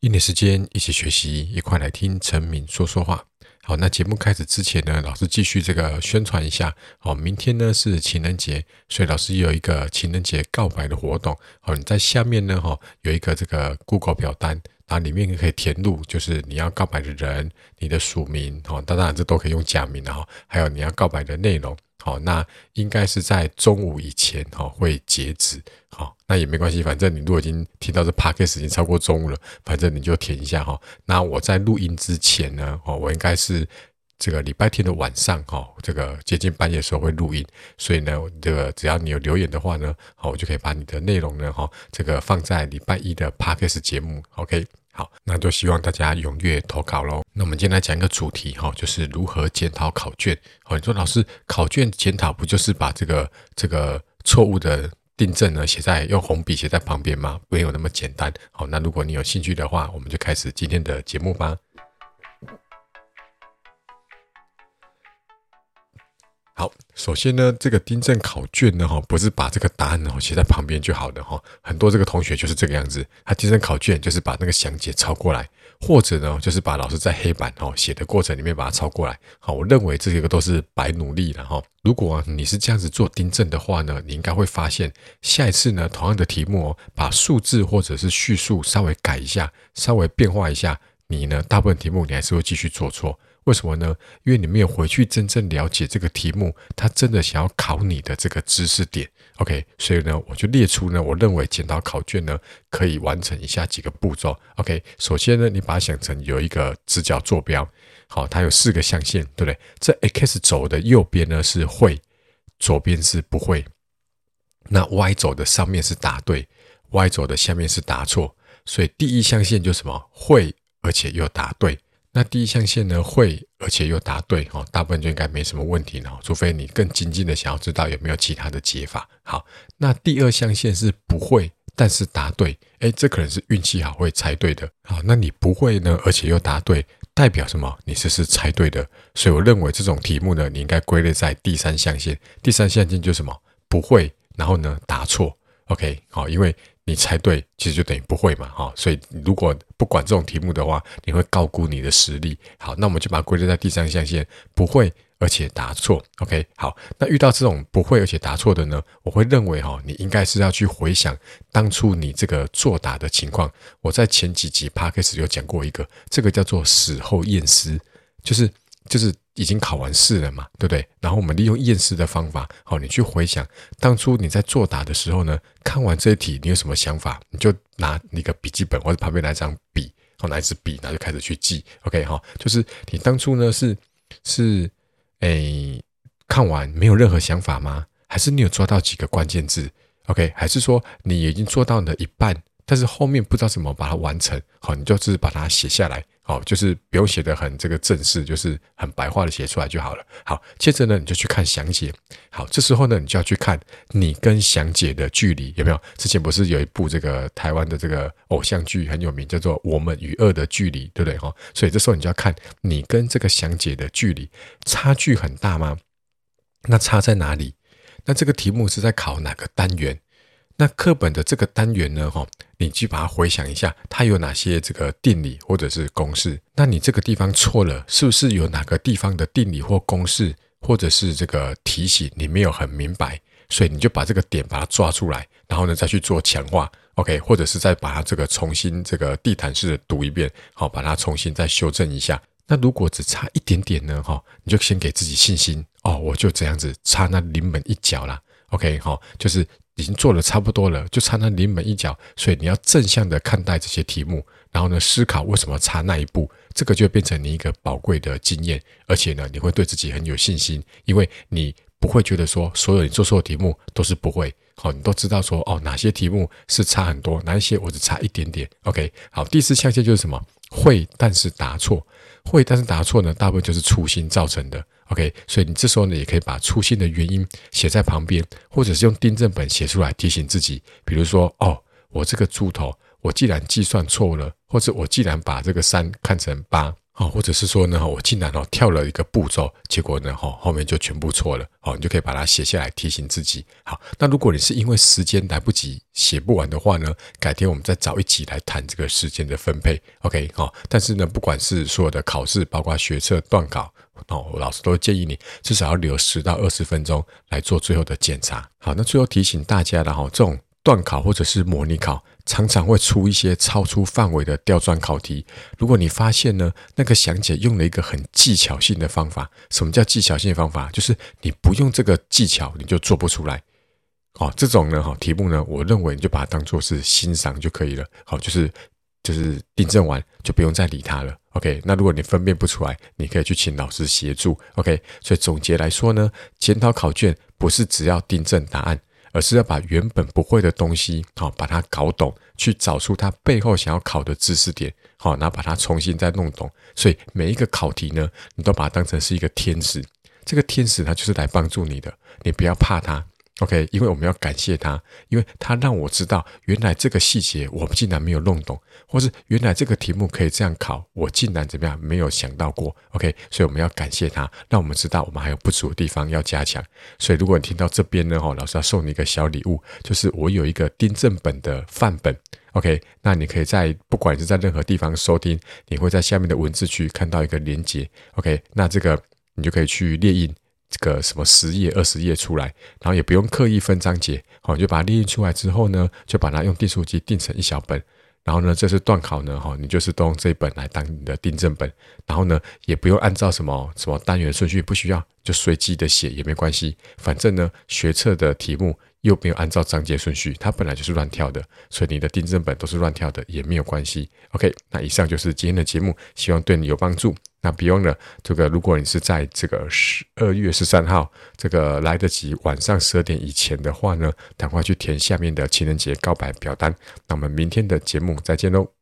一年时间一起学习，一块来听陈敏说说话。好，那节目开始之前呢，老师继续这个宣传一下。好，明天呢是情人节，所以老师有一个情人节告白的活动。好，你在下面呢，哈，有一个这个 Google 表单，啊，里面可以填入就是你要告白的人、你的署名，哈，当然这都可以用假名的哈，还有你要告白的内容。好，那应该是在中午以前哈会截止。好，那也没关系，反正你如果已经听到这 podcast 已经超过中午了，反正你就填一下哈。那我在录音之前呢，哦，我应该是这个礼拜天的晚上哈，这个接近半夜的时候会录音，所以呢，这个只要你有留言的话呢，好，我就可以把你的内容呢哈，这个放在礼拜一的 podcast 节目，OK。好，那就希望大家踊跃投稿喽。那我们今天来讲一个主题哈，就是如何检讨考卷。好，你说老师，考卷检讨不就是把这个这个错误的订正呢写在用红笔写在旁边吗？没有那么简单。好，那如果你有兴趣的话，我们就开始今天的节目吧。好，首先呢，这个订正考卷呢，哈，不是把这个答案哦写在旁边就好的哈。很多这个同学就是这个样子，他订正考卷就是把那个详解抄过来，或者呢，就是把老师在黑板哦写的过程里面把它抄过来。好，我认为这个都是白努力了哈。如果你是这样子做订正的话呢，你应该会发现，下一次呢，同样的题目哦，把数字或者是叙述稍微改一下，稍微变化一下，你呢，大部分题目你还是会继续做错。为什么呢？因为你没有回去真正了解这个题目，他真的想要考你的这个知识点。OK，所以呢，我就列出呢，我认为检讨考卷呢可以完成以下几个步骤。OK，首先呢，你把它想成有一个直角坐标，好，它有四个象限，对不对？这 X 轴的右边呢是会，左边是不会。那 Y 轴的上面是答对，Y 轴的下面是答错。所以第一象限就是什么？会，而且又答对。那第一象限呢，会而且又答对哦，大部分就应该没什么问题了，除非你更精进的想要知道有没有其他的解法。好，那第二象限是不会，但是答对，诶，这可能是运气好会猜对的。好，那你不会呢，而且又答对，代表什么？你这是猜对的。所以我认为这种题目呢，你应该归类在第三象限。第三象限就是什么？不会，然后呢，答错。OK，好，因为。你猜对，其实就等于不会嘛，哈，所以如果不管这种题目的话，你会高估你的实力。好，那我们就把它归类在第三象限，不会而且答错。OK，好，那遇到这种不会而且答错的呢，我会认为哈，你应该是要去回想当初你这个作答的情况。我在前几集 Podcast 有讲过一个，这个叫做死后验尸，就是就是。已经考完试了嘛，对不对？然后我们利用验试的方法，好，你去回想当初你在作答的时候呢，看完这一题你有什么想法？你就拿那个笔记本或者旁边来一张笔，好，拿一支笔，然后就开始去记。OK 哈，就是你当初呢是是诶看完没有任何想法吗？还是你有抓到几个关键字？OK，还是说你已经做到了一半？但是后面不知道怎么把它完成，好，你就是把它写下来，好，就是不用写得很这个正式，就是很白话的写出来就好了。好，接着呢，你就去看详解。好，这时候呢，你就要去看你跟详解的距离有没有？之前不是有一部这个台湾的这个偶像剧很有名，叫做《我们与恶的距离》，对不对？哈，所以这时候你就要看你跟这个详解的距离差距很大吗？那差在哪里？那这个题目是在考哪个单元？那课本的这个单元呢，哈，你去把它回想一下，它有哪些这个定理或者是公式？那你这个地方错了，是不是有哪个地方的定理或公式，或者是这个题型你没有很明白？所以你就把这个点把它抓出来，然后呢再去做强化，OK？或者是再把它这个重新这个地毯式的读一遍，好，把它重新再修正一下。那如果只差一点点呢，哈，你就先给自己信心哦，我就这样子差那临门一脚啦，OK？好，就是。已经做了差不多了，就差那临门一脚，所以你要正向的看待这些题目，然后呢，思考为什么差那一步，这个就变成你一个宝贵的经验，而且呢，你会对自己很有信心，因为你不会觉得说所有你做错的题目都是不会，好，你都知道说哦，哪些题目是差很多，哪一些我只差一点点，OK，好，第四象限就是什么？会，但是答错，会，但是答错呢，大部分就是粗心造成的。OK，所以你这时候呢，也可以把粗心的原因写在旁边，或者是用订正本写出来提醒自己。比如说，哦，我这个猪头，我既然计算错了，或者我既然把这个三看成八，好，或者是说呢，我竟然哦跳了一个步骤，结果呢，哈后面就全部错了，好，你就可以把它写下来提醒自己。好，那如果你是因为时间来不及写不完的话呢，改天我们再找一集来谈这个时间的分配。OK，好，但是呢，不管是所有的考试，包括学测、段考，哦，老师都建议你至少要留十到二十分钟来做最后的检查。好，那最后提醒大家了哈，这种。段考或者是模拟考，常常会出一些超出范围的刁钻考题。如果你发现呢，那个详解用了一个很技巧性的方法，什么叫技巧性的方法？就是你不用这个技巧，你就做不出来。哦，这种呢，哈题目呢，我认为你就把它当做是欣赏就可以了。好，就是就是订正完就不用再理它了。OK，那如果你分辨不出来，你可以去请老师协助。OK，所以总结来说呢，检讨考卷不是只要订正答案。而是要把原本不会的东西，好把它搞懂，去找出它背后想要考的知识点，好，然后把它重新再弄懂。所以每一个考题呢，你都把它当成是一个天使，这个天使它就是来帮助你的，你不要怕它。OK，因为我们要感谢他，因为他让我知道原来这个细节我们竟然没有弄懂，或是原来这个题目可以这样考，我竟然怎么样没有想到过。OK，所以我们要感谢他，让我们知道我们还有不足的地方要加强。所以如果你听到这边呢，哈，老师要送你一个小礼物，就是我有一个订正本的范本。OK，那你可以在不管是在任何地方收听，你会在下面的文字区看到一个连结。OK，那这个你就可以去列印。这个什么十页、二十页出来，然后也不用刻意分章节，好，就把它列印出来之后呢，就把它用订书机订成一小本，然后呢，这次段考呢，哈，你就是都用这一本来当你的订正本，然后呢，也不用按照什么什么单元顺序，不需要，就随机的写也没关系，反正呢，学测的题目又没有按照章节顺序，它本来就是乱跳的，所以你的订正本都是乱跳的，也没有关系。OK，那以上就是今天的节目，希望对你有帮助。那别忘了，这个如果你是在这个十二月十三号这个来得及晚上十二点以前的话呢，赶快去填下面的情人节告白表单。那我们明天的节目再见喽。